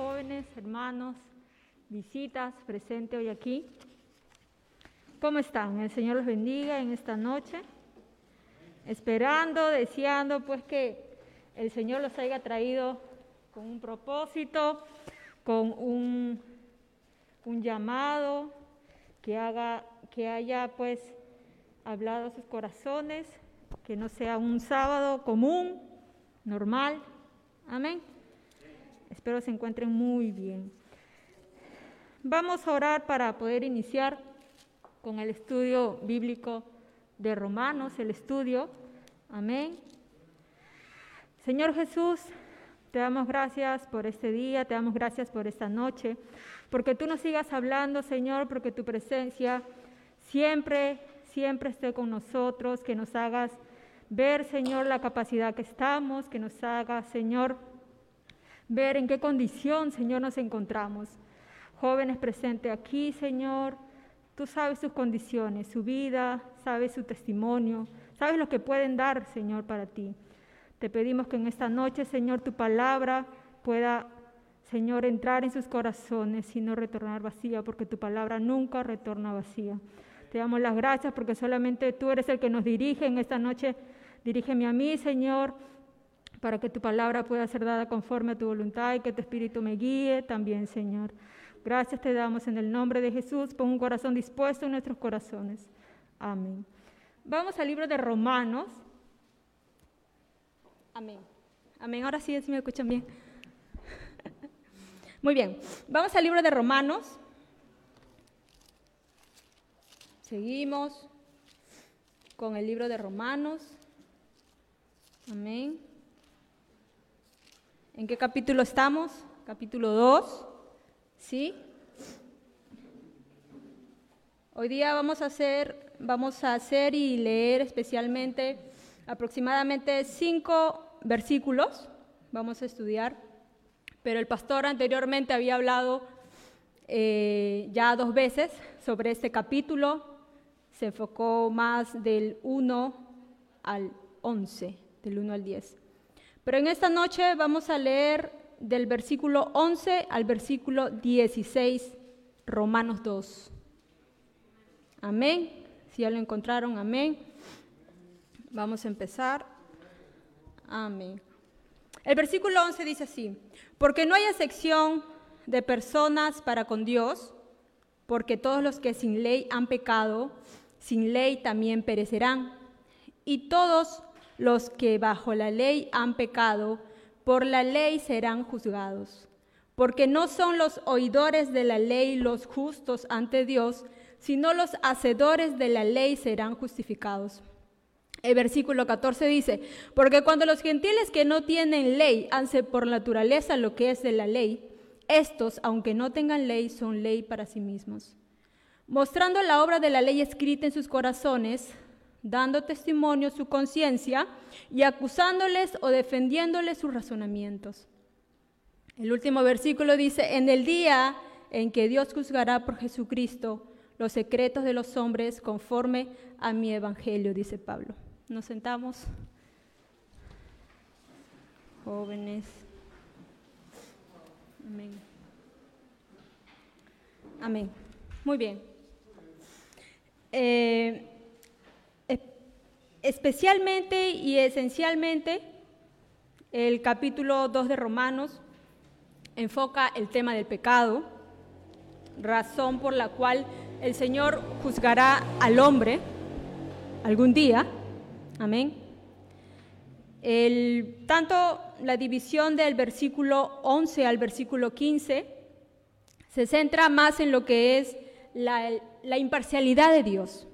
jóvenes, hermanos, visitas presentes hoy aquí. ¿Cómo están? El Señor los bendiga en esta noche. Esperando, deseando pues que el Señor los haya traído con un propósito, con un, un llamado, que, haga, que haya pues hablado a sus corazones, que no sea un sábado común, normal. Amén. Espero se encuentren muy bien. Vamos a orar para poder iniciar con el estudio bíblico de Romanos, el estudio. Amén. Señor Jesús, te damos gracias por este día, te damos gracias por esta noche, porque tú nos sigas hablando, Señor, porque tu presencia siempre, siempre esté con nosotros, que nos hagas ver, Señor, la capacidad que estamos, que nos hagas, Señor, ver en qué condición, Señor, nos encontramos. Jóvenes presentes aquí, Señor, tú sabes sus condiciones, su vida, sabes su testimonio, sabes lo que pueden dar, Señor, para ti. Te pedimos que en esta noche, Señor, tu palabra pueda, Señor, entrar en sus corazones y no retornar vacía, porque tu palabra nunca retorna vacía. Te damos las gracias porque solamente tú eres el que nos dirige en esta noche. Dirígeme a mí, Señor, para que tu palabra pueda ser dada conforme a tu voluntad y que tu espíritu me guíe también, Señor. Gracias te damos en el nombre de Jesús. Pon un corazón dispuesto en nuestros corazones. Amén. Vamos al libro de Romanos. Amén. Amén. Ahora sí, si me escuchan bien. Muy bien. Vamos al libro de Romanos. Seguimos con el libro de Romanos. Amén. ¿En qué capítulo estamos? Capítulo 2. ¿Sí? Hoy día vamos a hacer, vamos a hacer y leer especialmente aproximadamente cinco versículos. Vamos a estudiar. Pero el pastor anteriormente había hablado eh, ya dos veces sobre este capítulo. Se enfocó más del 1 al 11, del 1 al 10. Pero en esta noche vamos a leer del versículo 11 al versículo 16, Romanos 2. Amén. Si ya lo encontraron, amén. Vamos a empezar. Amén. El versículo 11 dice así, porque no hay excepción de personas para con Dios, porque todos los que sin ley han pecado, sin ley también perecerán. Y todos los que bajo la ley han pecado, por la ley serán juzgados. Porque no son los oidores de la ley los justos ante Dios, sino los hacedores de la ley serán justificados. El versículo 14 dice, porque cuando los gentiles que no tienen ley hacen por naturaleza lo que es de la ley, estos, aunque no tengan ley, son ley para sí mismos, mostrando la obra de la ley escrita en sus corazones, dando testimonio su conciencia y acusándoles o defendiéndoles sus razonamientos. El último versículo dice, en el día en que Dios juzgará por Jesucristo los secretos de los hombres conforme a mi evangelio, dice Pablo. Nos sentamos, jóvenes. Amén. Amén. Muy bien. Eh, especialmente y esencialmente, el capítulo 2 de Romanos enfoca el tema del pecado, razón por la cual el Señor juzgará al hombre algún día Amén. El, tanto la división del versículo 11 al versículo 15 se centra más en lo que es la, la imparcialidad de Dios.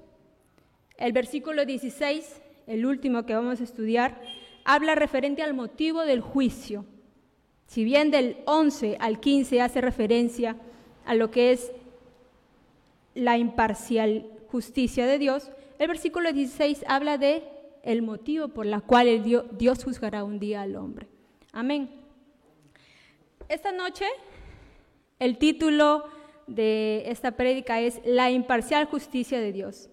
El versículo 16, el último que vamos a estudiar, habla referente al motivo del juicio. Si bien del 11 al 15 hace referencia a lo que es la imparcial justicia de Dios, el versículo 16 habla de el motivo por la cual Dios, Dios juzgará un día al hombre. Amén. Esta noche el título de esta prédica es La imparcial justicia de Dios.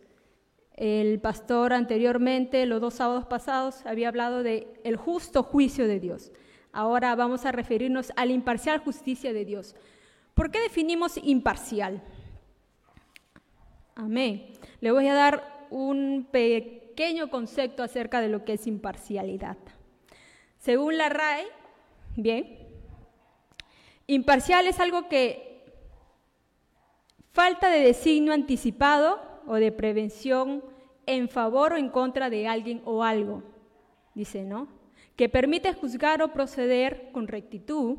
El pastor anteriormente, los dos sábados pasados, había hablado de el justo juicio de Dios. ahora vamos a referirnos a la imparcial justicia de Dios. ¿Por qué definimos imparcial? Amén. Le voy a dar un pequeño concepto acerca de lo que es imparcialidad. Según la RAE, bien, imparcial es algo que falta de designio anticipado o de prevención en favor o en contra de alguien o algo, dice, ¿no? Que permite juzgar o proceder con rectitud.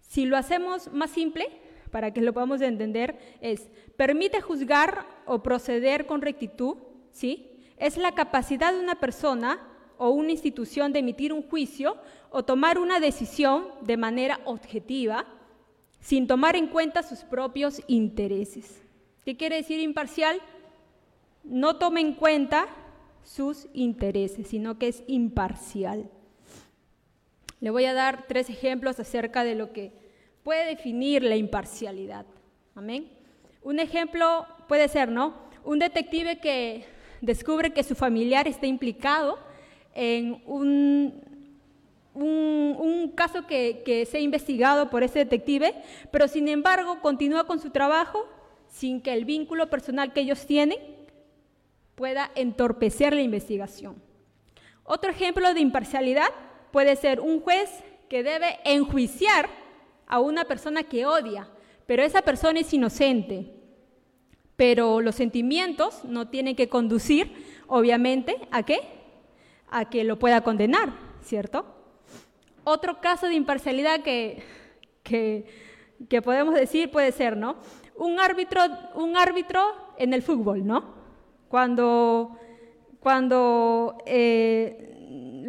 Si lo hacemos más simple, para que lo podamos entender, es permite juzgar o proceder con rectitud, ¿sí? Es la capacidad de una persona o una institución de emitir un juicio o tomar una decisión de manera objetiva, sin tomar en cuenta sus propios intereses. ¿Qué quiere decir imparcial? No toma en cuenta sus intereses, sino que es imparcial. Le voy a dar tres ejemplos acerca de lo que puede definir la imparcialidad. Amén. Un ejemplo puede ser, ¿no? Un detective que descubre que su familiar está implicado en un, un, caso que, que se ha investigado por ese detective, pero sin embargo continúa con su trabajo sin que el vínculo personal que ellos tienen pueda entorpecer la investigación. Otro ejemplo de imparcialidad puede ser un juez que debe enjuiciar a una persona que odia, pero esa persona es inocente. Pero los sentimientos no tienen que conducir, obviamente, ¿a qué? A que lo pueda condenar, ¿cierto? Otro caso de imparcialidad que, que, podemos decir puede ser, ¿no? Un árbitro, un árbitro en el fútbol, ¿no? Cuando, cuando eh,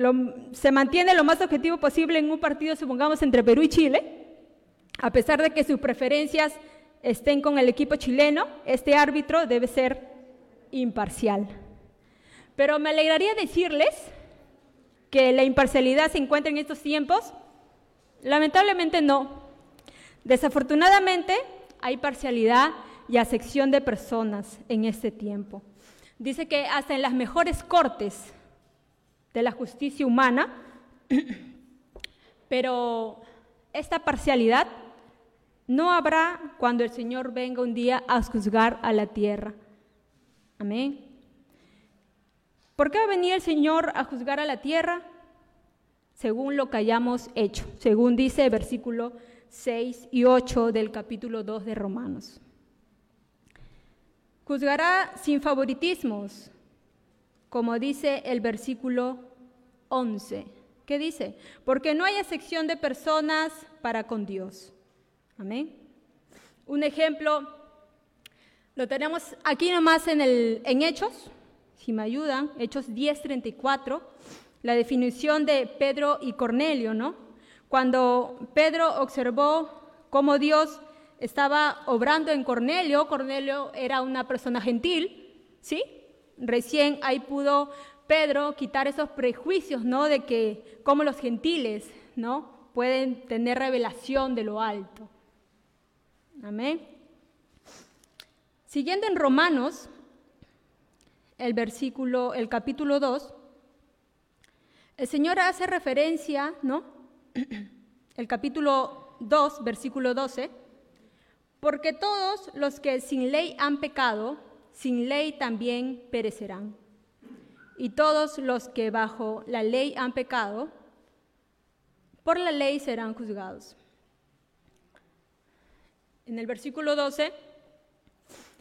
se mantiene lo más objetivo posible en un partido, supongamos, entre Perú y Chile, a pesar de que sus preferencias estén con el equipo chileno, este árbitro debe ser imparcial. Pero me alegraría decirles que la imparcialidad se encuentra en estos tiempos. Lamentablemente no. Desafortunadamente hay parcialidad y asección de personas en este tiempo. Dice que hasta en las mejores cortes de la justicia humana, pero esta parcialidad no habrá cuando el Señor venga un día a juzgar a la tierra. Amén. ¿Por qué va a venir el Señor a juzgar a la tierra? Según lo que hayamos hecho, según dice el versículo 6 y 8 del capítulo 2 de Romanos. Juzgará sin favoritismos, como dice el versículo 11. ¿Qué dice? Porque no hay excepción de personas para con Dios. Amén. Un ejemplo lo tenemos aquí nomás en, el, en Hechos, si me ayudan, Hechos 10:34, la definición de Pedro y Cornelio, ¿no? Cuando Pedro observó cómo Dios estaba obrando en Cornelio, Cornelio era una persona gentil, ¿sí? Recién ahí pudo Pedro quitar esos prejuicios, ¿no? De que como los gentiles, ¿no? Pueden tener revelación de lo alto. Amén. Siguiendo en Romanos, el versículo, el capítulo 2, el Señor hace referencia, ¿no? El capítulo 2, versículo 12, porque todos los que sin ley han pecado, sin ley también perecerán. Y todos los que bajo la ley han pecado, por la ley serán juzgados. En el versículo 12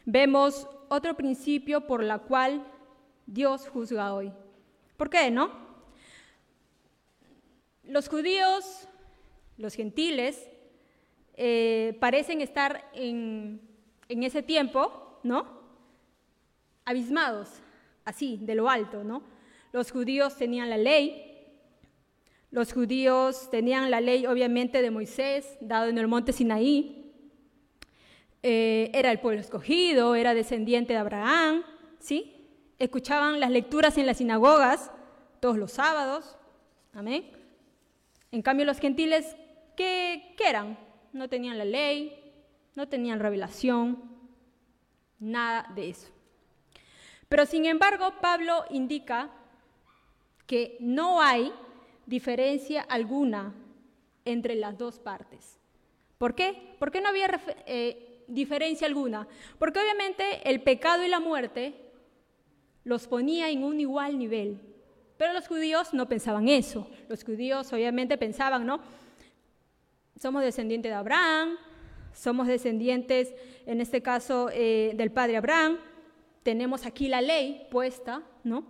vemos otro principio por la cual Dios juzga hoy. ¿Por qué, no? Los judíos, los gentiles, eh, parecen estar en, ese tiempo, ¿no? Abismados, así, de lo alto, ¿no? Los judíos tenían la ley, los judíos tenían la ley obviamente de Moisés, dado en el monte Sinaí, eh, era el pueblo escogido, era descendiente de Abraham, ¿sí? Escuchaban las lecturas en las sinagogas todos los sábados, amén. En cambio los gentiles, ¿qué, qué eran? No tenían la ley, no tenían revelación, nada de eso. Pero sin embargo, Pablo indica que no hay diferencia alguna entre las dos partes. ¿Por qué? ¿Por qué no había eh, diferencia alguna? Porque obviamente el pecado y la muerte los ponía en un igual nivel. Pero los judíos no pensaban eso. Los judíos obviamente pensaban, ¿no? Somos descendientes de Abraham, somos descendientes, en este caso, eh, del padre Abraham, tenemos aquí la ley puesta, ¿no?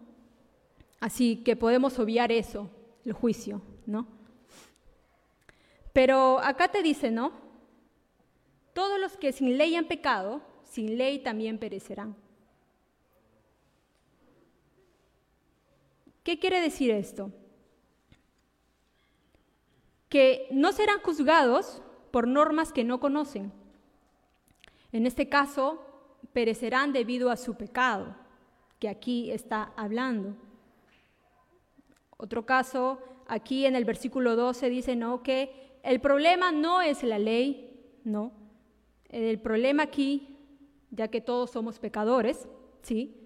Así que podemos obviar eso, el juicio, ¿no? Pero acá te dice, ¿no? Todos los que sin ley han pecado, sin ley también perecerán. ¿Qué quiere decir esto? Que no serán juzgados por normas que no conocen. En este caso, perecerán debido a su pecado, que aquí está hablando. Otro caso, aquí en el versículo 12 dice, no, que el problema no es la ley, no. El problema aquí, ya que todos somos pecadores, ¿sí?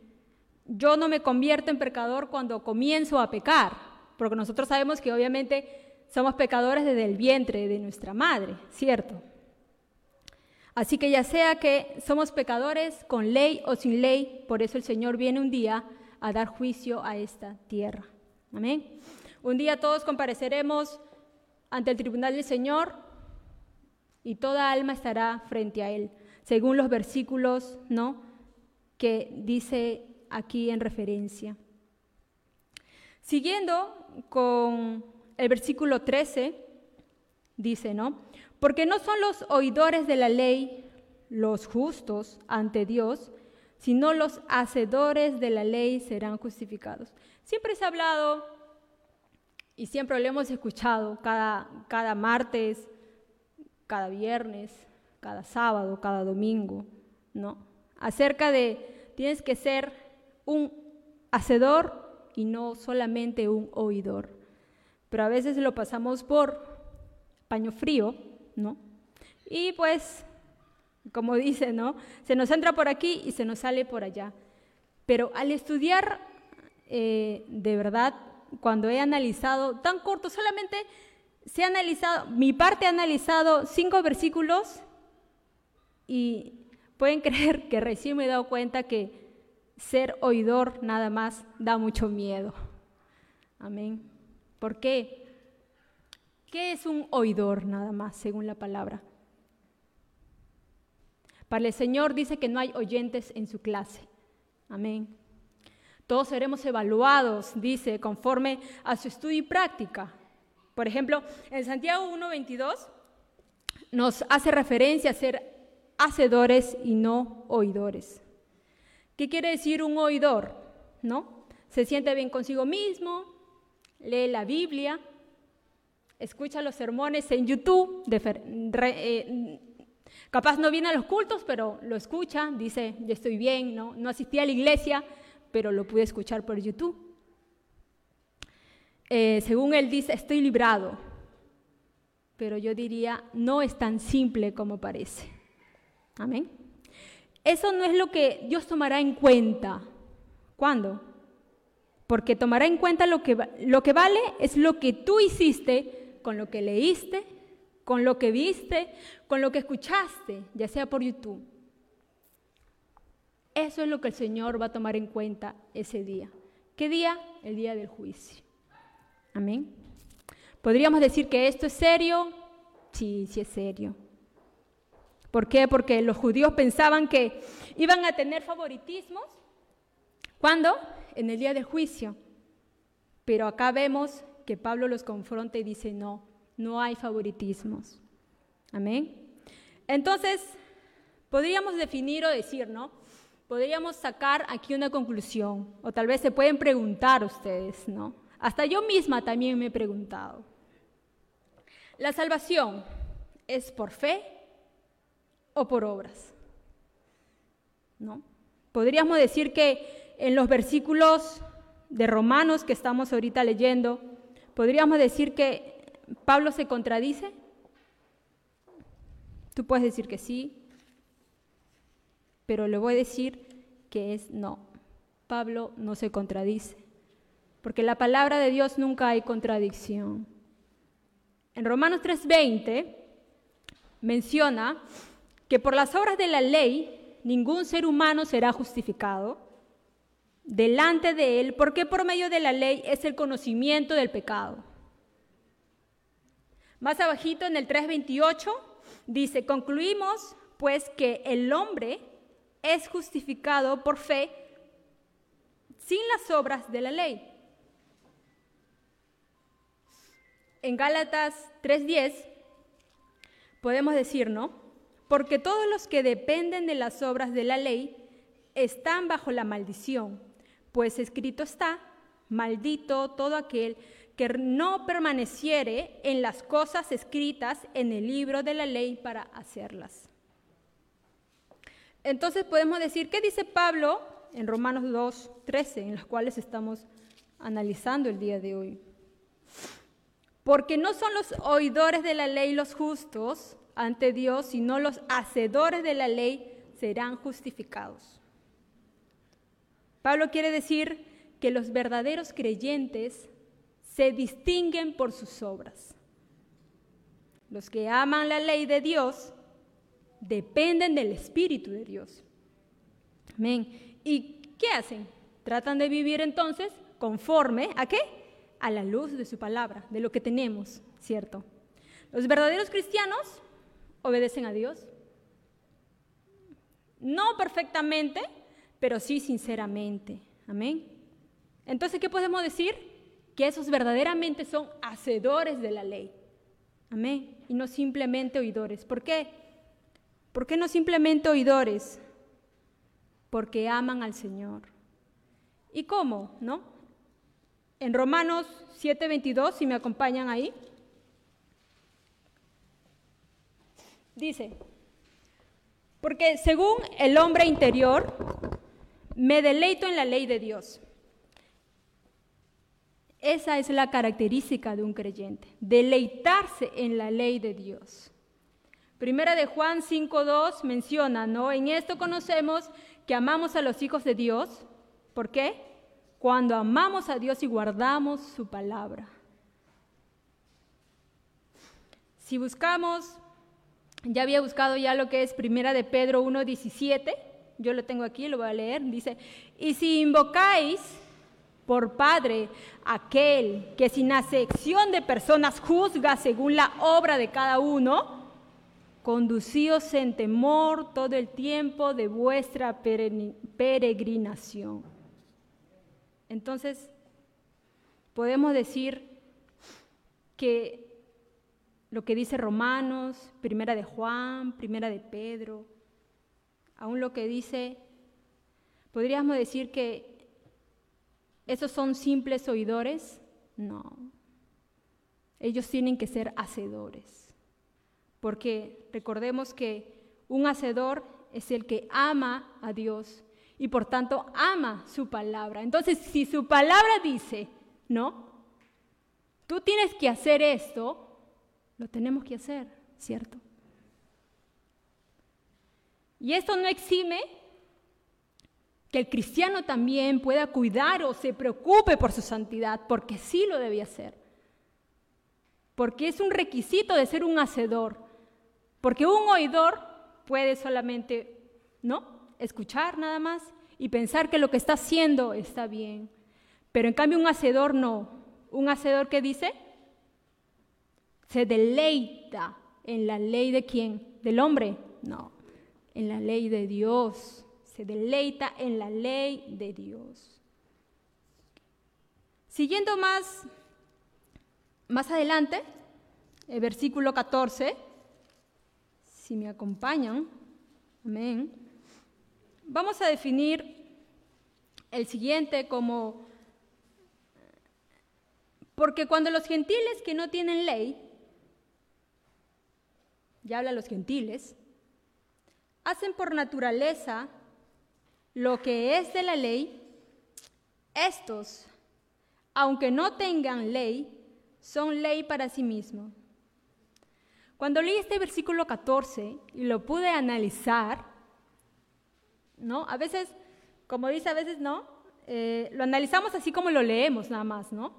Yo no me convierto en pecador cuando comienzo a pecar, porque nosotros sabemos que obviamente somos pecadores desde el vientre de nuestra madre, ¿cierto? Así que ya sea que somos pecadores con ley o sin ley, por eso el Señor viene un día a dar juicio a esta tierra. Amén. Un día todos compareceremos ante el tribunal del Señor y toda alma estará frente a Él, según los versículos, ¿no? Que dice aquí en referencia. Siguiendo con el versículo 13, dice, ¿no? Porque no son los oidores de la ley los justos ante Dios, sino los hacedores de la ley serán justificados. Siempre se ha hablado y siempre lo hemos escuchado cada, cada martes, cada viernes, cada sábado, cada domingo, ¿no? Acerca de tienes que ser un hacedor y no solamente un oidor. Pero a veces lo pasamos por paño frío, ¿no? Y pues, como dice, ¿no? Se nos entra por aquí y se nos sale por allá. Pero al estudiar eh, de verdad, cuando he analizado, tan corto, solamente se ha analizado, mi parte ha analizado cinco versículos y pueden creer que recién me he dado cuenta que ser oidor nada más da mucho miedo. Amén. ¿Por qué? ¿Qué es un oidor nada más, según la palabra? Para el Señor dice que no hay oyentes en su clase. Amén. Todos seremos evaluados, dice, conforme a su estudio y práctica. Por ejemplo, en Santiago 1.22 nos hace referencia a ser hacedores y no oidores. ¿Qué quiere decir un oidor? ¿No? Se siente bien consigo mismo, lee la Biblia, escucha los sermones en YouTube, eh, capaz no viene a los cultos, pero lo escucha, dice, yo estoy bien, ¿no? no asistí a la iglesia, pero lo pude escuchar por YouTube. Eh, según él dice, estoy librado, pero yo diría, no es tan simple como parece. Amén. Eso no es lo que Dios tomará en cuenta. ¿Cuándo? Porque tomará en cuenta lo que, lo que vale es lo que tú hiciste con lo que leíste, con lo que viste, con lo que escuchaste, ya sea por YouTube. Eso es lo que el Señor va a tomar en cuenta ese día. ¿Qué día? El día del juicio. Amén. ¿Podríamos decir que esto es serio? Sí, sí es serio. ¿Por qué? Porque los judíos pensaban que iban a tener favoritismos. ¿Cuándo? En el día del juicio. Pero acá vemos que Pablo los confronta y dice, no, no hay favoritismos. Amén. Entonces, podríamos definir o decir, ¿no? Podríamos sacar aquí una conclusión, o tal vez se pueden preguntar ustedes, ¿no? Hasta yo misma también me he preguntado. ¿La salvación es por fe o por obras. ¿No? Podríamos decir que en los versículos de Romanos que estamos ahorita leyendo, podríamos decir que Pablo se contradice. Tú puedes decir que sí, pero le voy a decir que es no. Pablo no se contradice, porque la palabra de Dios nunca hay contradicción. en Romanos 3:20 menciona que por las obras de la ley ningún ser humano será justificado delante de él, porque por medio de la ley es el conocimiento del pecado. Más abajito en el 3:28 dice, concluimos pues que el hombre es justificado por fe sin las obras de la ley. En Gálatas 3:10 podemos decir, ¿no? Porque todos los que dependen de las obras de la ley están bajo la maldición, pues escrito está, maldito todo aquel que no permaneciere en las cosas escritas en el libro de la ley para hacerlas. Entonces podemos decir, ¿qué dice Pablo en Romanos 2, 13, en los cuales estamos analizando el día de hoy? Porque no son los oidores de la ley los justos ante Dios, sino los hacedores de la ley serán justificados. Pablo quiere decir que los verdaderos creyentes se distinguen por sus obras. Los que aman la ley de Dios dependen del Espíritu de Dios. Amén. ¿Y qué hacen? Tratan de vivir entonces conforme a qué? A la luz de su palabra, de lo que tenemos, ¿cierto? Los verdaderos cristianos obedecen a Dios. No perfectamente, pero sí sinceramente. Amén. Entonces, ¿qué podemos decir? Que esos verdaderamente son hacedores de la ley. Amén. Y no simplemente oidores. ¿Por qué? ¿Por qué no simplemente oidores? Porque aman al Señor. ¿Y cómo? ¿No? En Romanos 7:22, si me acompañan ahí, dice, porque según el hombre interior, me deleito en la ley de Dios. Esa es la característica de un creyente, deleitarse en la ley de Dios. Primera de Juan 5.2 menciona, ¿no? En esto conocemos que amamos a los hijos de Dios. ¿Por qué? Cuando amamos a Dios y guardamos su palabra. Si buscamos, ya había buscado ya lo que es Primera de Pedro 1.17, yo lo tengo aquí, lo voy a leer, dice, y si invocáis por Padre aquel que sin acepción de personas juzga según la obra de cada uno, conducíos en temor todo el tiempo de vuestra peregrinación. Entonces, podemos decir que lo que dice Romanos, primera de Juan, primera de Pedro, aún lo que dice, podríamos decir que esos son simples oidores. No, ellos tienen que ser hacedores porque recordemos que un hacedor es el que ama a Dios y por tanto ama su palabra. Entonces, si su palabra dice, ¿no? Tú tienes que hacer esto, lo tenemos que hacer, ¿cierto? Y esto no exime que el cristiano también pueda cuidar o se preocupe por su santidad, porque sí lo debe hacer. Porque es un requisito de ser un hacedor. Porque un oidor puede solamente, ¿no? Escuchar nada más y pensar que lo que está haciendo está bien. Pero en cambio un hacedor no. Un hacedor que dice, se deleita en la ley de quién? ¿Del hombre? No, en la ley de Dios. Se deleita en la ley de Dios. Siguiendo más, más adelante, el versículo 14 si me acompañan, amén, vamos a definir el siguiente como, porque cuando los gentiles que no tienen ley, ya habla los gentiles, hacen por naturaleza lo que es de la ley, estos, aunque no tengan ley, son ley para sí mismos cuando leí este versículo 14 y lo pude analizar, ¿no? A veces, como dice, a veces no, eh, lo analizamos así como lo leemos nada más, ¿no?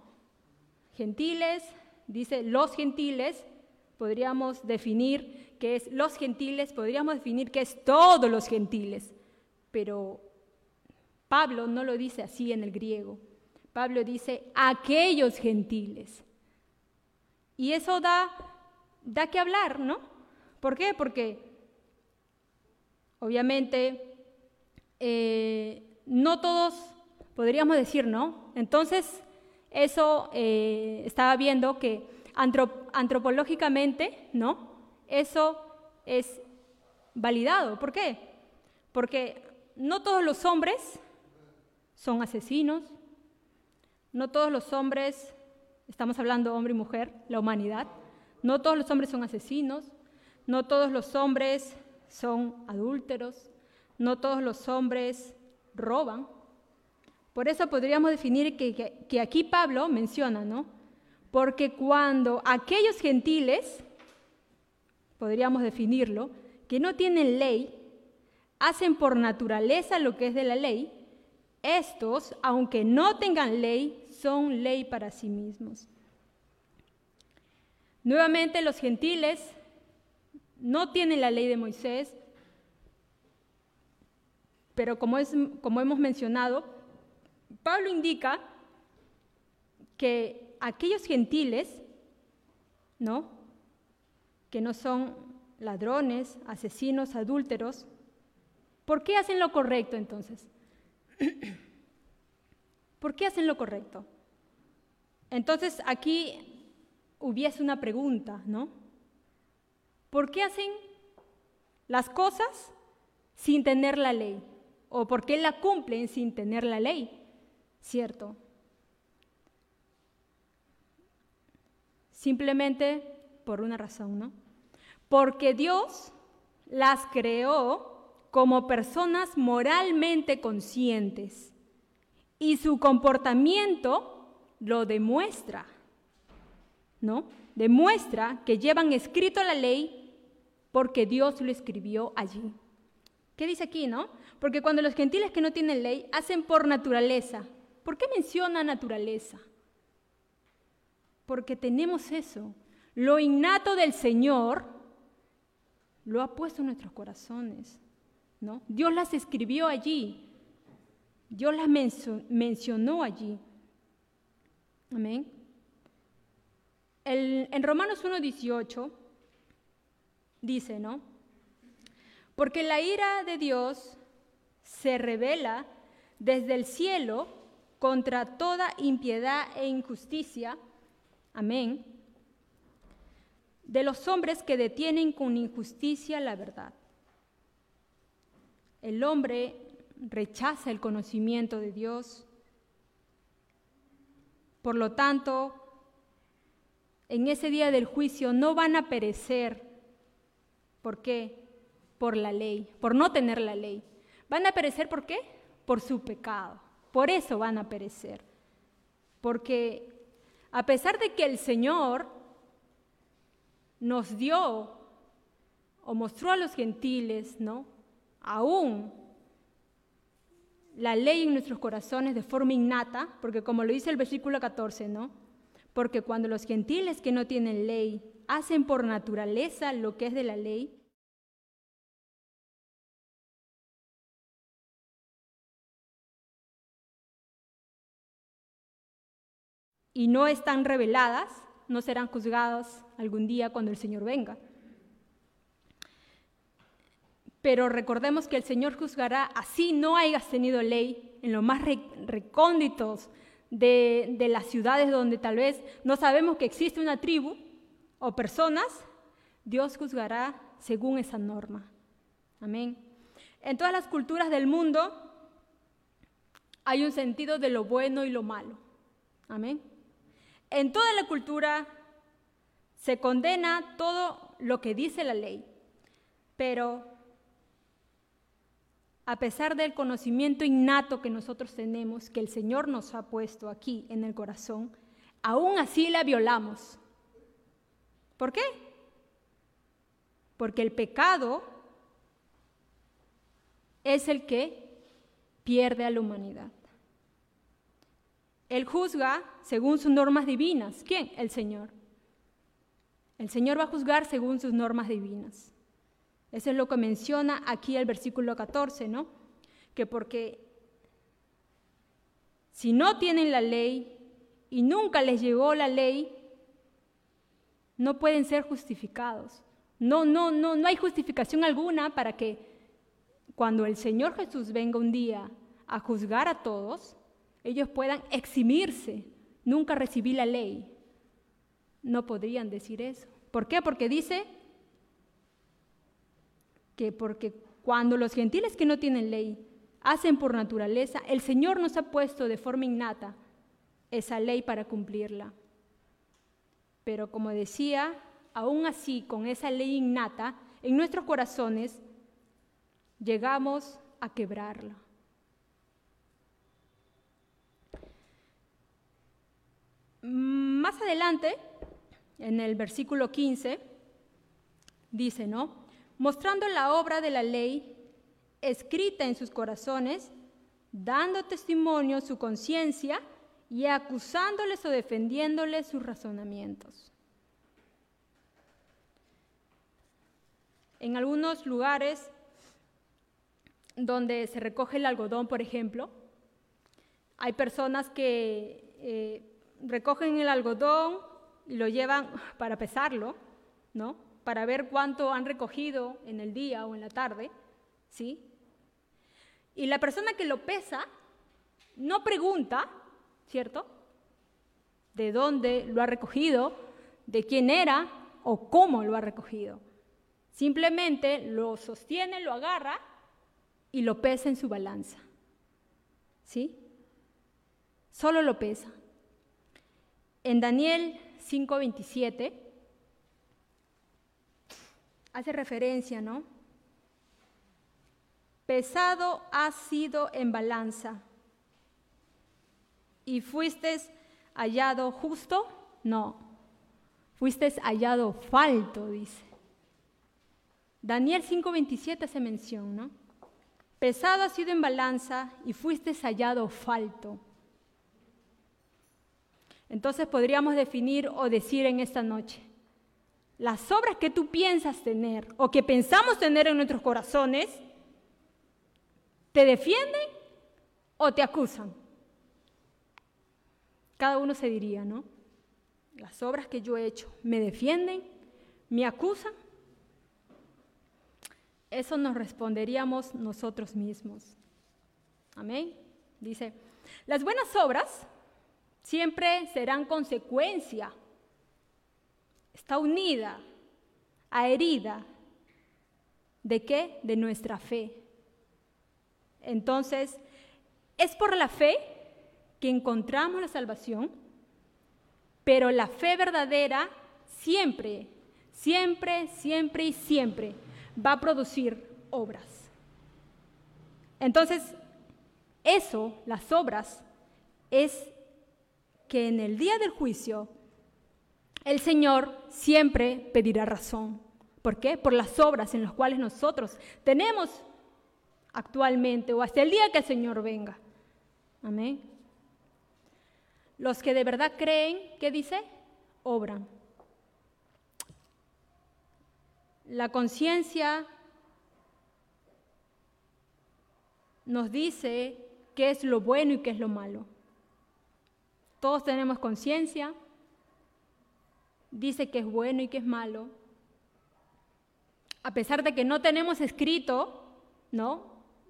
Gentiles, dice los gentiles, podríamos definir que es los gentiles, podríamos definir que es todos los gentiles, pero Pablo no lo dice así en el griego. Pablo dice aquellos gentiles. Y eso da, da que hablar, ¿no? ¿Por qué? Porque obviamente eh, no todos podríamos decir, ¿no? Entonces, eso eh, estaba viendo que antropológicamente, ¿no? Eso es validado. ¿Por qué? Porque no todos los hombres son asesinos, no todos los hombres, estamos hablando hombre y mujer, la humanidad, no todos los hombres son asesinos, no todos los hombres son adúlteros, no todos los hombres roban. Por eso podríamos definir que, que aquí Pablo menciona, ¿no? Porque cuando aquellos gentiles, podríamos definirlo, que no tienen ley, hacen por naturaleza lo que es de la ley, estos, aunque no tengan ley, son ley para sí mismos. Nuevamente los gentiles no tienen la ley de Moisés, pero como, hemos mencionado, Pablo indica que aquellos gentiles, ¿no? Que no son ladrones, asesinos, adúlteros, ¿por qué hacen lo correcto entonces? ¿Por qué hacen lo correcto? Entonces aquí hubiese una pregunta, ¿no? ¿Por qué hacen las cosas sin tener la ley? ¿O por qué la cumplen sin tener la ley? ¿Cierto? Simplemente por una razón, ¿no? Porque Dios las creó como personas moralmente conscientes y su comportamiento lo demuestra, ¿no? Demuestra que llevan escrito la ley porque Dios lo escribió allí. ¿Qué dice aquí, no? Porque cuando los gentiles que no tienen ley hacen por naturaleza, ¿por qué menciona naturaleza? Porque tenemos eso. Lo innato del Señor lo ha puesto en nuestros corazones. ¿no? Dios las escribió allí. Dios las mencionó allí. Amén. en Romanos 1.18 dice, ¿no? Porque la ira de Dios se revela desde el cielo contra toda impiedad e injusticia Amén. De los hombres que detienen con injusticia la verdad. El hombre rechaza el conocimiento de Dios. Por lo tanto, en ese día del juicio no van a perecer. ¿Por qué? Por la ley, por no tener la ley. ¿Van a perecer por qué? Por su pecado. Por eso van a perecer. Porque a pesar de que el Señor nos dio o mostró a los gentiles, ¿no? Aún la ley en nuestros corazones de forma innata, porque como lo dice el versículo 14, ¿no? Porque cuando los gentiles que no tienen ley hacen por naturaleza lo que es de la ley, y no están reveladas, no serán juzgadas algún día cuando el Señor venga. Pero recordemos que el Señor juzgará así no hayas tenido ley en los más recónditos de las ciudades donde tal vez no sabemos que existe una tribu o personas, Dios juzgará según esa norma. Amén. En todas las culturas del mundo hay un sentido de lo bueno y lo malo. Amén. En toda la cultura se condena todo lo que dice la ley, pero a pesar del conocimiento innato que nosotros tenemos, que el Señor nos ha puesto aquí en el corazón, aún así la violamos. ¿Por qué? Porque el pecado es el que pierde a la humanidad. Él juzga según sus normas divinas. ¿Quién? El Señor. El Señor va a juzgar según sus normas divinas. Eso es lo que menciona aquí el versículo 14, ¿no? Que porque si no tienen la ley y nunca les llegó la ley, no pueden ser justificados. No, no, no, no hay justificación alguna para que cuando el Señor Jesús venga un día a juzgar a todos, ellos puedan eximirse. Nunca recibí la ley. No podrían decir eso. ¿Por qué? Porque dice que porque cuando los gentiles que no tienen ley hacen por naturaleza, el Señor nos ha puesto de forma innata esa ley para cumplirla. Pero como decía, aún así, con esa ley innata, en nuestros corazones llegamos a quebrarla. Más adelante, en el versículo 15, dice, ¿no? Mostrando la obra de la ley escrita en sus corazones, dando testimonio su conciencia y acusándoles o defendiéndoles sus razonamientos. En algunos lugares donde se recoge el algodón, por ejemplo, hay personas que eh, recogen el algodón y lo llevan para pesarlo, ¿no? Para ver cuánto han recogido en el día o en la tarde, ¿sí? Y la persona que lo pesa no pregunta, ¿cierto? De dónde lo ha recogido, de quién era o cómo lo ha recogido. Simplemente lo sostiene, lo agarra y lo pesa en su balanza. ¿Sí? Solo lo pesa. En Daniel 5:27 hace referencia, ¿no? Pesado ha sido en balanza y fuiste hallado justo, no, fuiste hallado falto, dice. Daniel 5:27 se menciona, ¿no? Pesado ha sido en balanza y fuiste hallado falto. Entonces podríamos definir o decir en esta noche, las obras que tú piensas tener o que pensamos tener en nuestros corazones, ¿te defienden o te acusan? Cada uno se diría, ¿no? Las obras que yo he hecho, ¿me defienden? ¿Me acusan? Eso nos responderíamos nosotros mismos. Amén. Dice, las buenas obras siempre serán consecuencia, está unida, herida. ¿De qué? De nuestra fe. Entonces, es por la fe que encontramos la salvación, pero la fe verdadera siempre, siempre, siempre y siempre va a producir obras. Entonces, eso, las obras, es que en el día del juicio el Señor siempre pedirá razón. ¿Por qué? Por las obras en las cuales nosotros tenemos actualmente o hasta el día que el Señor venga. Amén. Los que de verdad creen, ¿qué dice? Obran. La conciencia nos dice qué es lo bueno y qué es lo malo. Todos tenemos conciencia, dice que es bueno y que es malo. A pesar de que no tenemos escrito, ¿no?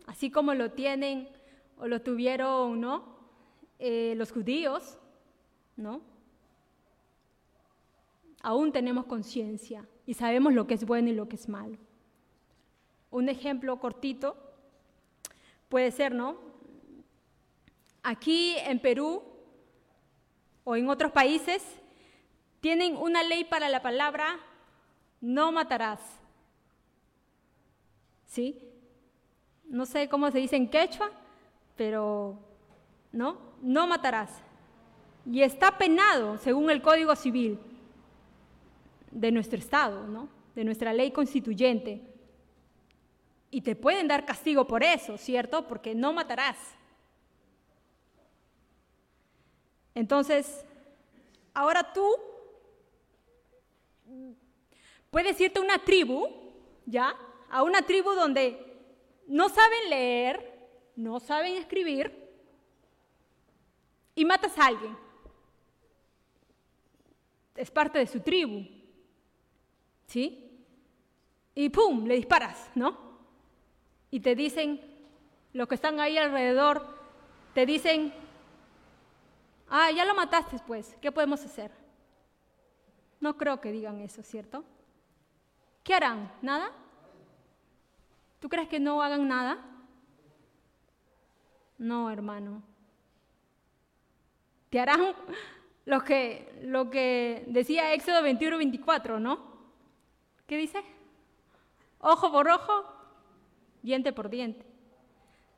Así como lo tienen o lo tuvieron, ¿no? Eh, los judíos, ¿no? Aún tenemos conciencia y sabemos lo que es bueno y lo que es malo. Un ejemplo cortito puede ser, ¿no? Aquí en Perú o en otros países tienen una ley para la palabra no matarás. ¿Sí? No sé cómo se dice en quechua, pero no, no matarás. Y está penado según el Código Civil de nuestro Estado, ¿no? de nuestra ley constituyente. Y te pueden dar castigo por eso, ¿cierto? Porque no matarás. Entonces, ahora tú puedes irte a una tribu, ¿ya? A una tribu donde no saben leer, no saben escribir, y matas a alguien. Es parte de su tribu, ¿sí? Y ¡pum! Le disparas, ¿no? Y te dicen, los que están ahí alrededor, te dicen, ah, ya lo mataste pues, ¿qué podemos hacer? No creo que digan eso, ¿cierto? ¿Qué harán? ¿Nada? ¿Tú crees que no hagan nada? No, hermano. Te harán lo que, lo que decía Éxodo 21, 24, ¿no? ¿Qué dice? Ojo por ojo, diente por diente.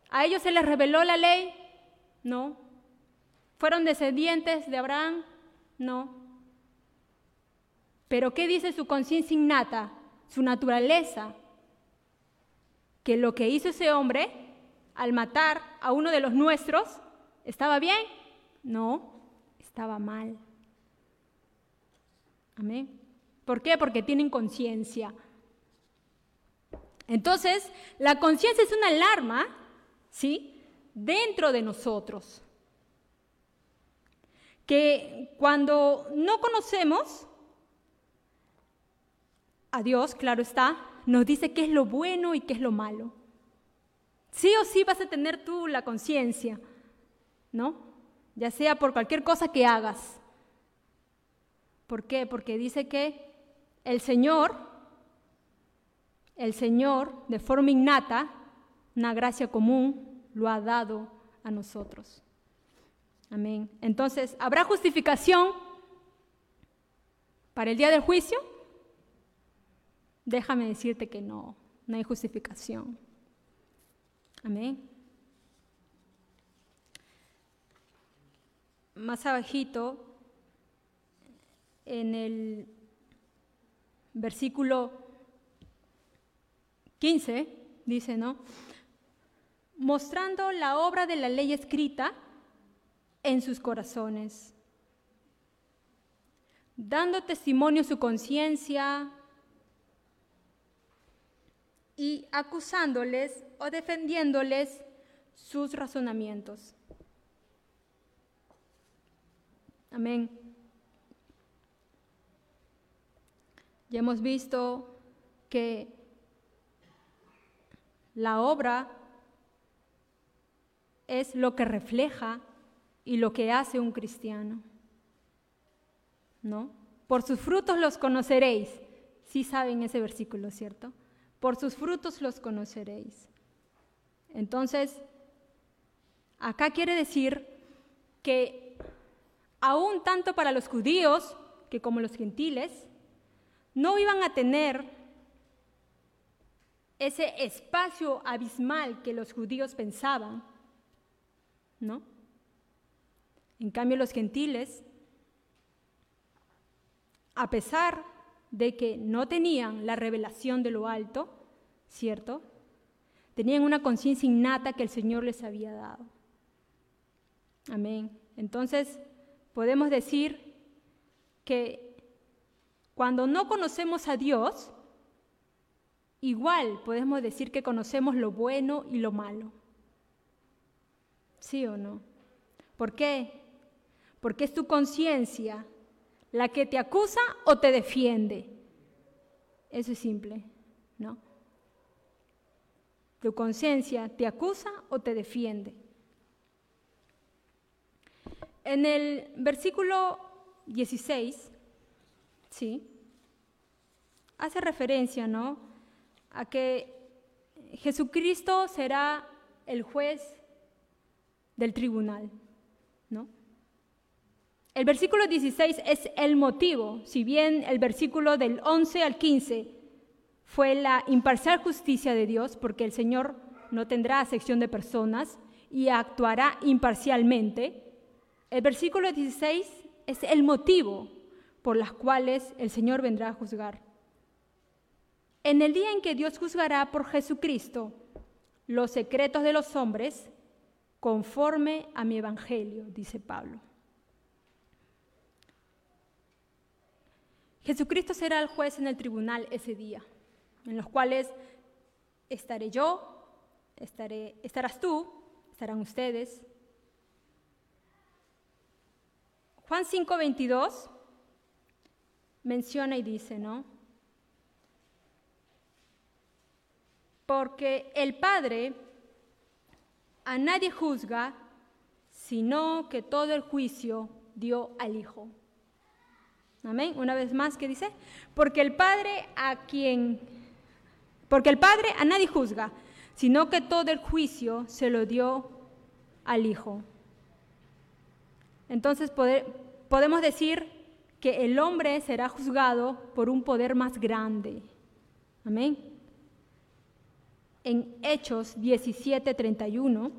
¿A ellos se les reveló la ley? No. ¿Fueron descendientes de Abraham? No. Pero ¿qué dice su conciencia innata, su naturaleza? Que lo que hizo ese hombre al matar a uno de los nuestros, ¿estaba bien? No, estaba mal. Amén. ¿Por qué? Porque tienen conciencia. Entonces, la conciencia es una alarma, ¿sí? Dentro de nosotros que cuando no conocemos a Dios, claro está, nos dice qué es lo bueno y qué es lo malo. Sí o sí vas a tener tú la conciencia, ¿no? Ya sea por cualquier cosa que hagas. ¿Por qué? Porque dice que el Señor, el Señor, de forma innata, una gracia común, lo ha dado a nosotros. Amén. Entonces, ¿habrá justificación para el día del juicio? Déjame decirte que no, no hay justificación. Amén. Más abajito, en el versículo 15, dice, ¿no? Mostrando la obra de la ley escrita, en sus corazones, dando testimonio su conciencia y acusándoles o defendiéndoles sus razonamientos. Amén. Ya hemos visto que la obra es lo que refleja y lo que hace un cristiano. ¿No? Por sus frutos los conoceréis. Sí saben ese versículo, ¿cierto? Por sus frutos los conoceréis. Entonces, acá quiere decir que aún tanto para los judíos que como los gentiles, no iban a tener ese espacio abismal que los judíos pensaban, ¿no? En cambio, los gentiles, a pesar de que no tenían la revelación de lo alto, ¿cierto? Tenían una conciencia innata que el Señor les había dado. Amén. Entonces, podemos decir que cuando no conocemos a Dios, igual podemos decir que conocemos lo bueno y lo malo. ¿Sí o no? ¿Por qué? Porque es tu conciencia la que te acusa o te defiende. Eso es simple, ¿no? Tu conciencia te acusa o te defiende. En el versículo 16, ¿sí? Hace referencia, ¿no? A que Jesucristo será el juez del tribunal. El versículo 16 es el motivo, si bien el versículo del 11 al 15 fue la imparcial justicia de Dios, porque el Señor no tendrá sección de personas y actuará imparcialmente. El versículo 16 es el motivo por las cuales el Señor vendrá a juzgar. En el día en que Dios juzgará por Jesucristo los secretos de los hombres, conforme a mi evangelio, dice Pablo. Jesucristo será el juez en el tribunal ese día, en los cuales estaré yo, estaré, estarás tú, estarán ustedes. Juan 5:22 menciona y dice, ¿no? Porque el Padre a nadie juzga, sino que todo el juicio dio al Hijo. Amén. Una vez más, ¿qué dice? Porque el Padre a quien, porque el Padre a nadie juzga, sino que todo el juicio se lo dio al Hijo. Entonces podemos decir que el hombre será juzgado por un poder más grande. Amén. En Hechos 17:31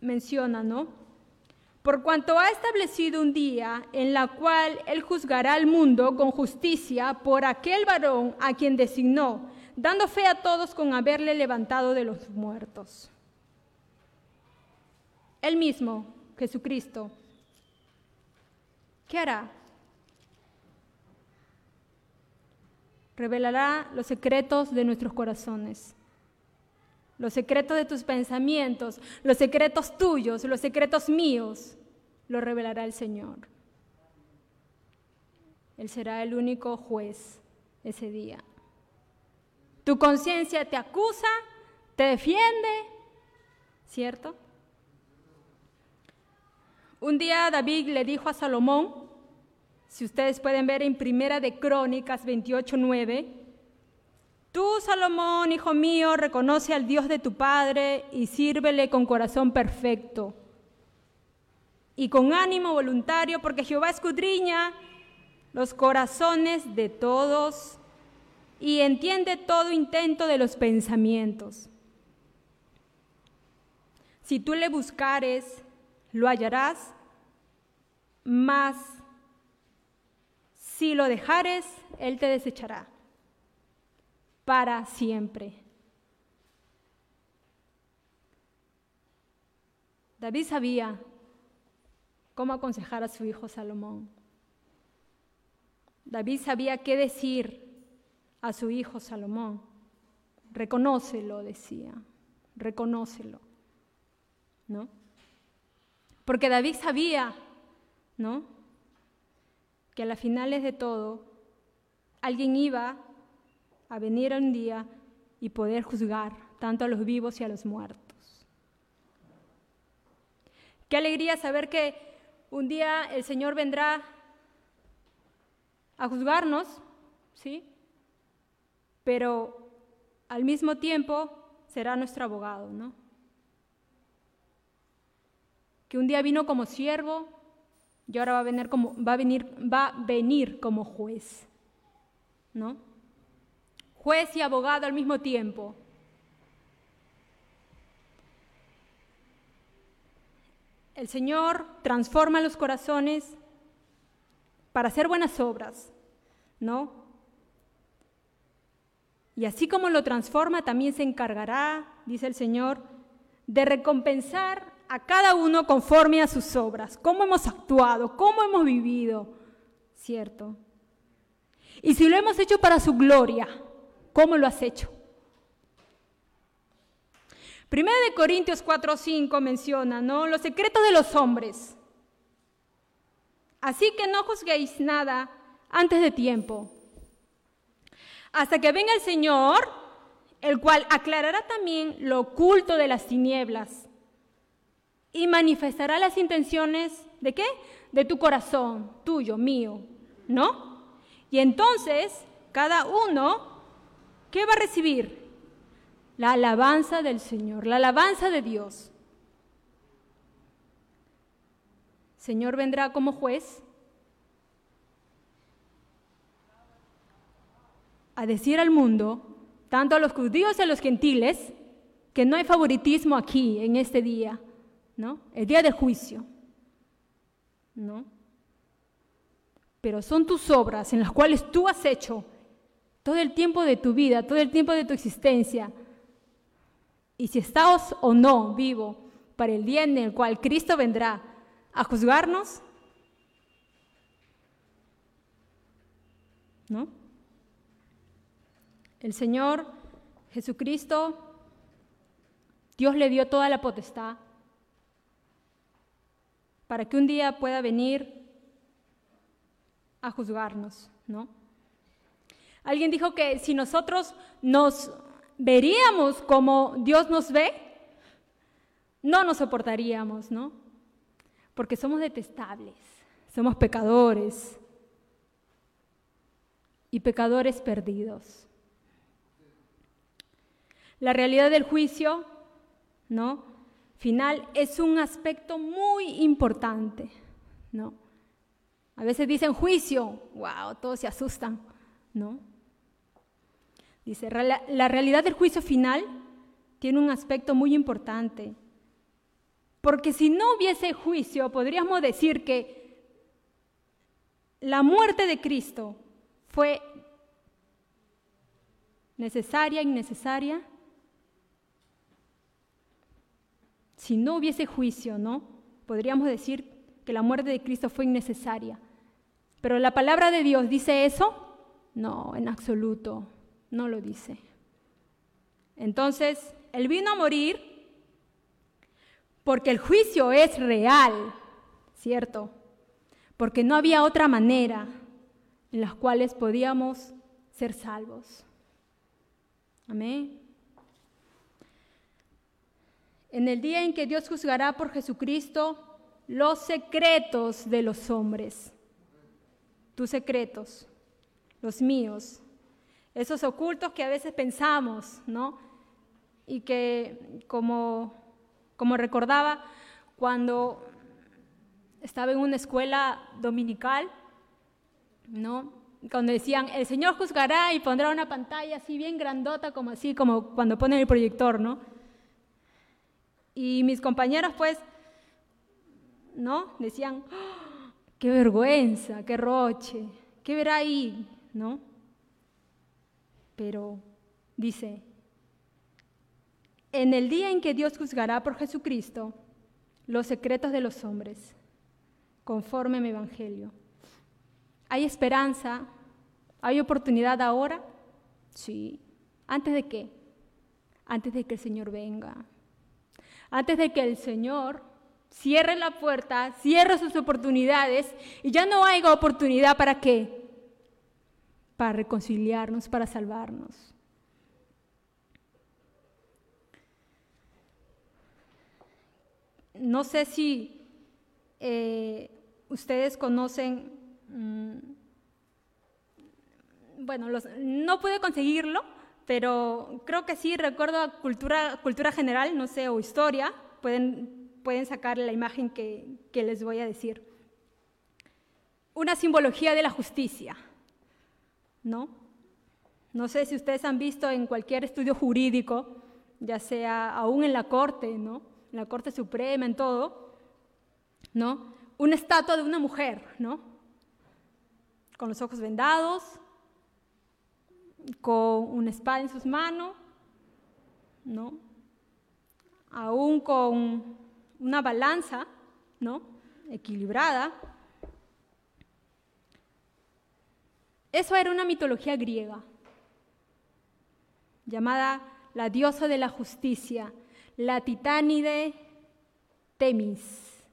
menciona, ¿no? Por cuanto ha establecido un día en la cual él juzgará al mundo con justicia por aquel varón a quien designó, dando fe a todos con haberle levantado de los muertos. Él mismo, Jesucristo, ¿qué hará? Revelará los secretos de nuestros corazones, los secretos de tus pensamientos, los secretos tuyos, los secretos míos, lo revelará el Señor. Él será el único juez ese día. Tu conciencia te acusa, te defiende, ¿cierto? Un día David le dijo a Salomón, si ustedes pueden ver en Primera de Crónicas 28:9, Tú, Salomón, hijo mío, reconoce al Dios de tu Padre y sírvele con corazón perfecto y con ánimo voluntario, porque Jehová escudriña los corazones de todos y entiende todo intento de los pensamientos. Si tú le buscares, lo hallarás, mas si lo dejares, Él te desechará para siempre. David sabía cómo aconsejar a su hijo Salomón. David sabía qué decir a su hijo Salomón. Reconócelo, decía, reconócelo, ¿no? Porque David sabía, ¿no? Que a las finales de todo, alguien iba a venir un día y poder juzgar tanto a los vivos y a los muertos. Qué alegría saber que un día el Señor vendrá a juzgarnos, ¿sí? Pero al mismo tiempo será nuestro abogado, ¿no? Que un día vino como siervo y ahora va a venir como, va a venir, va a venir como juez, ¿no? Juez y abogado al mismo tiempo. El Señor transforma los corazones para hacer buenas obras, ¿no? Y así como lo transforma, también se encargará, dice el Señor, de recompensar a cada uno conforme a sus obras, cómo hemos actuado, cómo hemos vivido, ¿cierto? Y si lo hemos hecho para su gloria, ¿cómo lo has hecho? Primera de Corintios 4:5 menciona, ¿no? Los secretos de los hombres. Así que no juzguéis nada antes de tiempo. Hasta que venga el Señor, el cual aclarará también lo oculto de las tinieblas y manifestará las intenciones de qué? De tu corazón, tuyo, mío, ¿no? Y entonces cada uno, ¿qué va a recibir? La alabanza del Señor, la alabanza de Dios. Señor vendrá como juez a decir al mundo, tanto a los judíos y a los gentiles, que no hay favoritismo aquí en este día ¿no? El día de juicio, ¿no? Pero son tus obras en las cuales tú has hecho todo el tiempo de tu vida, todo el tiempo de tu existencia. Y si estás o no vivo para el día en el cual Cristo vendrá a juzgarnos, ¿no? El Señor Jesucristo, Dios le dio toda la potestad para que un día pueda venir a juzgarnos, ¿no? Alguien dijo que si nosotros nos veríamos como Dios nos ve, no nos soportaríamos, ¿no? Porque somos detestables, somos pecadores y pecadores perdidos. La realidad del juicio, ¿no? Final es un aspecto muy importante, ¿no? A veces dicen juicio, wow, todos se asustan, ¿no? Dice, la realidad del juicio final tiene un aspecto muy importante, porque si no hubiese juicio, podríamos decir que la muerte de Cristo fue necesaria, innecesaria. Si no hubiese juicio, ¿no? Podríamos decir que la muerte de Cristo fue innecesaria. Pero la palabra de Dios dice eso? No, en absoluto, no lo dice. Entonces, Él vino a morir porque el juicio es real, ¿cierto? Porque no había otra manera en las cuales podíamos ser salvos. Amén. En el día en que Dios juzgará por Jesucristo los secretos de los hombres, tus secretos, los míos, esos ocultos que a veces pensamos, ¿no? Y que como como recordaba cuando estaba en una escuela dominical, ¿no? Cuando decían, el Señor juzgará y pondrá una pantalla así bien grandota, como así, como cuando ponen el proyector, ¿no? Y mis compañeras, pues, ¿no? Decían, ¡Ah! qué vergüenza, qué roche, qué verá ahí, ¿no? Pero dice, en el día en que Dios juzgará por Jesucristo los secretos de los hombres, conforme mi evangelio. ¿Hay esperanza? ¿Hay oportunidad ahora? Sí. ¿Antes de qué? Antes de que el Señor venga. Antes de que el Señor cierre la puerta, cierre sus oportunidades y ya no haya oportunidad para qué? Para reconciliarnos, para salvarnos. no sé si eh, ustedes conocen, mm, bueno, no pude conseguirlo, pero creo que sí, recuerdo cultura, cultura general, no sé, o historia, pueden, pueden sacar la imagen que, que les voy a decir. Una simbología de la justicia, ¿no? No sé si ustedes han visto en cualquier estudio jurídico, ya sea aún en la corte, ¿no? en la Corte Suprema, en todo, ¿no? Una estatua de una mujer, ¿no? Con los ojos vendados, con una espada en sus manos, ¿no? Aún con una balanza, ¿no? Equilibrada. Eso era una mitología griega, llamada la diosa de la justicia, la titánide Temis.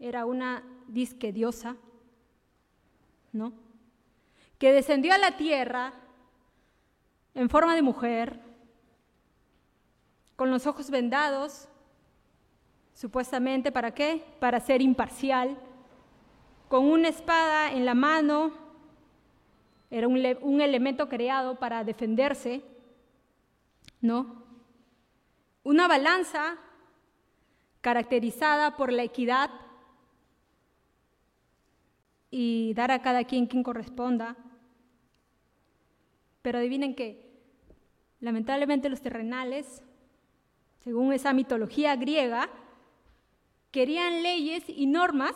Era una disque diosa, ¿no? Que descendió a la tierra en forma de mujer, con los ojos vendados, supuestamente para qué? Para ser imparcial, con una espada en la mano, era un, elemento creado para defenderse ¿no? Una balanza caracterizada por la equidad y dar a cada quien quien corresponda. Pero adivinen que, lamentablemente los terrenales, según esa mitología griega, querían leyes y normas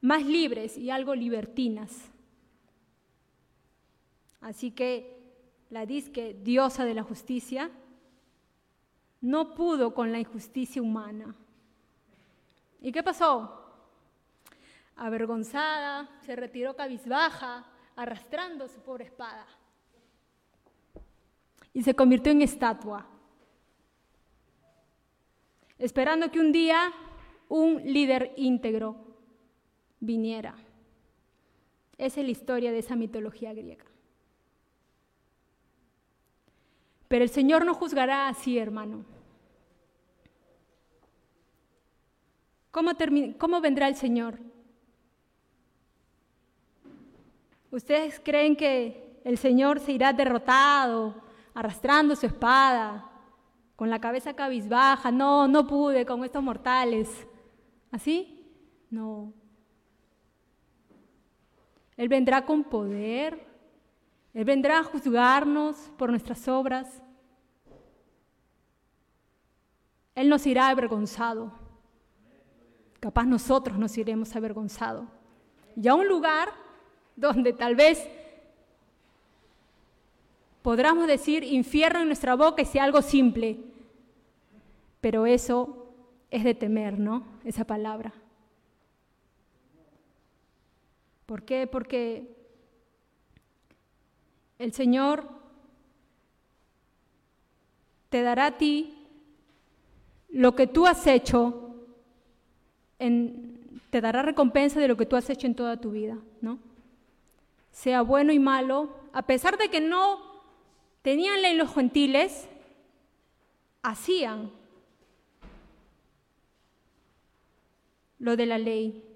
más libres y algo libertinas. Así que la disque diosa de la justicia, no pudo con la injusticia humana. ¿Y qué pasó? avergonzada, se retiró cabizbaja, arrastrando su pobre espada. Y se convirtió en estatua, esperando que un día un líder íntegro viniera. Esa es la historia de esa mitología griega. Pero el Señor no juzgará así, hermano. ¿Cómo, ¿Cómo, vendrá el Señor? ¿Ustedes creen que el Señor se irá derrotado, arrastrando su espada, con la cabeza cabizbaja? No, no pude con estos mortales. ¿Así? No. Él vendrá con poder, Él vendrá a juzgarnos por nuestras obras. Él nos irá avergonzado. Capaz nosotros nos iremos avergonzados. Y a un lugar donde tal vez podamos decir infierno en nuestra boca y sea algo simple. Pero eso es de temer, ¿no? Esa palabra. ¿Por qué? Porque el Señor te dará a ti lo que tú has hecho, te dará recompensa de lo que tú has hecho en toda tu vida, ¿no? Sea bueno y malo, a pesar de que no tenían ley los gentiles, hacían lo de la ley.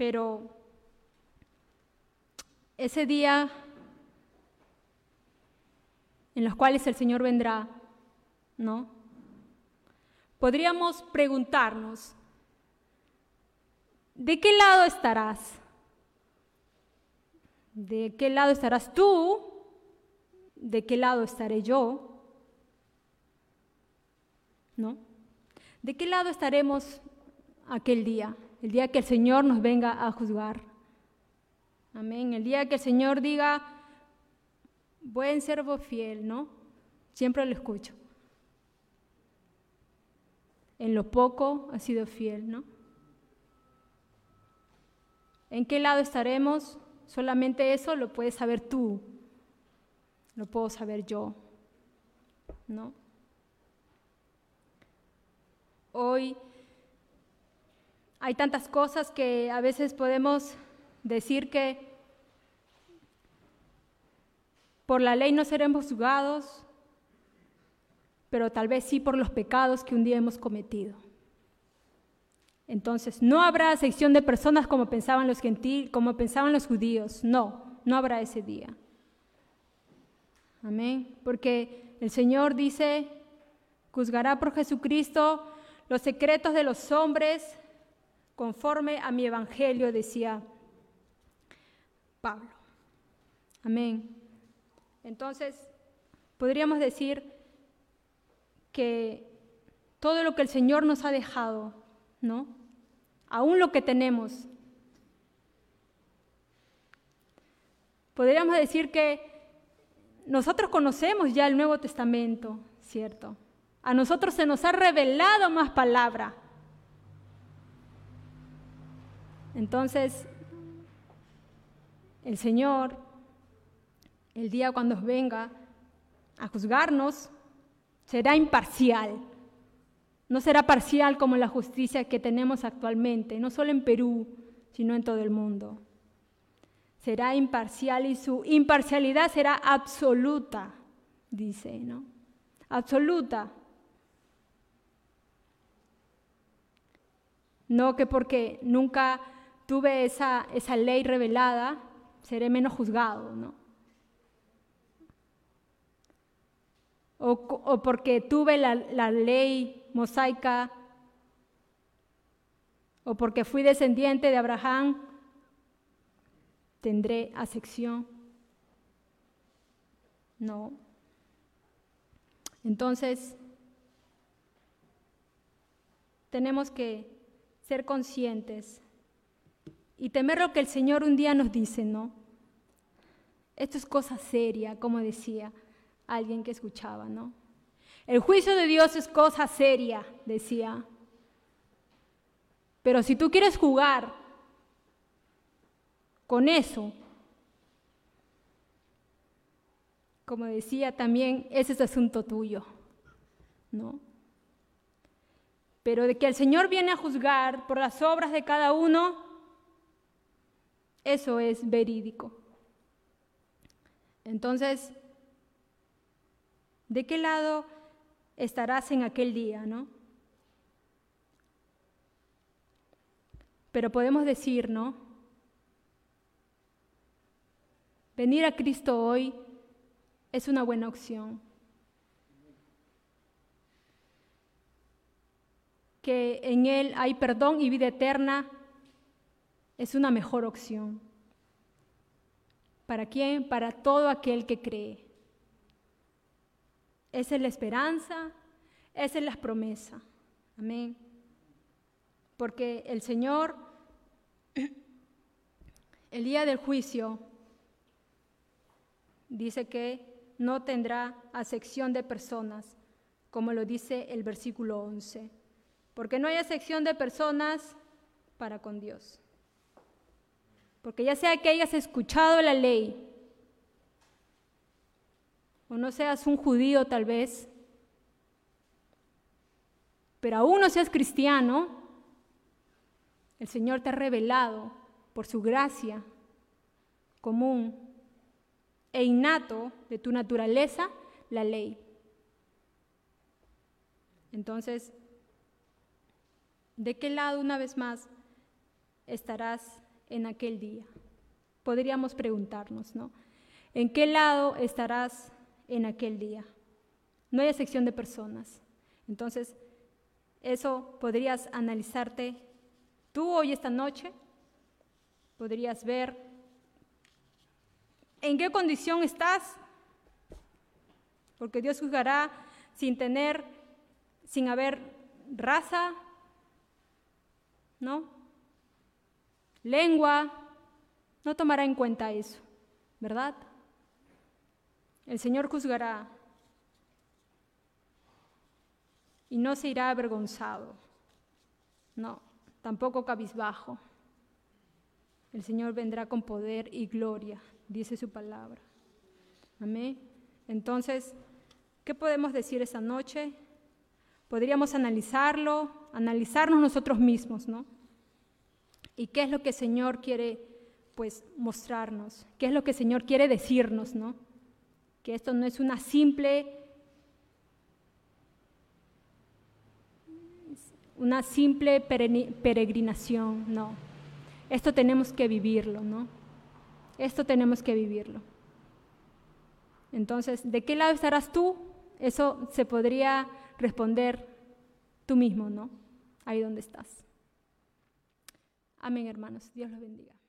Pero ese día en los cuales el Señor vendrá, ¿no? Podríamos preguntarnos, ¿de qué lado estarás? ¿De qué lado estarás tú? ¿De qué lado estaré yo? ¿No? ¿De qué lado estaremos aquel día? El día que el Señor nos venga a juzgar. Amén. El día que el Señor diga, buen servo fiel, ¿no? Siempre lo escucho. En lo poco ha sido fiel, ¿no? ¿En qué lado estaremos? Solamente eso lo puedes saber tú. Lo puedo saber yo. ¿No? Hoy hay tantas cosas que a veces podemos decir que por la ley no seremos juzgados, pero tal vez sí por los pecados que un día hemos cometido. Entonces, no habrá sección de personas como pensaban los gentiles, como pensaban los judíos. No, no habrá ese día. Amén. Porque el Señor dice, juzgará por Jesucristo los secretos de los hombres conforme a mi evangelio, decía Pablo. Amén. Entonces, podríamos decir que todo lo que el Señor nos ha dejado, ¿no? Aún lo que tenemos. Podríamos decir que nosotros conocemos ya el Nuevo Testamento, ¿cierto? A nosotros se nos ha revelado más palabra. Entonces, el Señor, el día cuando venga a juzgarnos, será imparcial. No será parcial como la justicia que tenemos actualmente, no solo en Perú, sino en todo el mundo. Será imparcial y su imparcialidad será absoluta, dice, ¿no? Absoluta. No que porque nunca tuve esa, esa ley revelada, seré menos juzgado, ¿no? O, o porque tuve la, la ley mosaica, o porque fui descendiente de Abraham, tendré acepción. No. Entonces, tenemos que ser conscientes y temer lo que el Señor un día nos dice, ¿no? Esto es cosa seria, como decía alguien que escuchaba, ¿no? El juicio de Dios es cosa seria, decía. Pero si tú quieres jugar con eso, como decía también, ese es asunto tuyo, ¿no? Pero de que el Señor viene a juzgar por las obras de cada uno, eso es verídico. Entonces, ¿de qué lado estarás en aquel día, no? Pero podemos decir, ¿no? Venir a Cristo hoy es una buena opción. Que en Él hay perdón y vida eterna es una mejor opción. ¿Para quién? Para todo aquel que cree. Esa es la esperanza, esa es la promesa. Amén. Porque el Señor, el día del juicio, dice que no tendrá acepción de personas, como lo dice el versículo 11. Porque no hay acepción de personas para con Dios. Porque ya sea que hayas escuchado la ley, o no seas un judío tal vez, pero aún no seas cristiano, el Señor te ha revelado por su gracia común e innato de tu naturaleza la ley. Entonces, ¿de qué lado una vez más estarás en aquel día? Podríamos preguntarnos, ¿no? ¿En qué lado estarás en aquel día? No hay sección de personas. Entonces, eso podrías analizarte tú hoy esta noche, podrías ver en qué condición estás, porque Dios juzgará sin tener, sin haber raza, ¿no? Lengua, no tomará en cuenta eso, ¿verdad? El Señor juzgará y no se irá avergonzado, no, tampoco cabizbajo. El Señor vendrá con poder y gloria dice su palabra. Amén. Entonces, ¿qué podemos decir esta noche? Podríamos analizarlo, analizarnos nosotros mismos, ¿no? ¿Y qué es lo que el Señor quiere, pues, mostrarnos? ¿Qué es lo que el Señor quiere decirnos, ¿no? Que esto no es una simple, una simple peregrinación, no. Esto tenemos que vivirlo, ¿no? Esto tenemos que vivirlo. Entonces, ¿de qué lado estarás tú? Eso se podría responder tú mismo, ¿no? Ahí donde estás. Amén, hermanos. Dios los bendiga.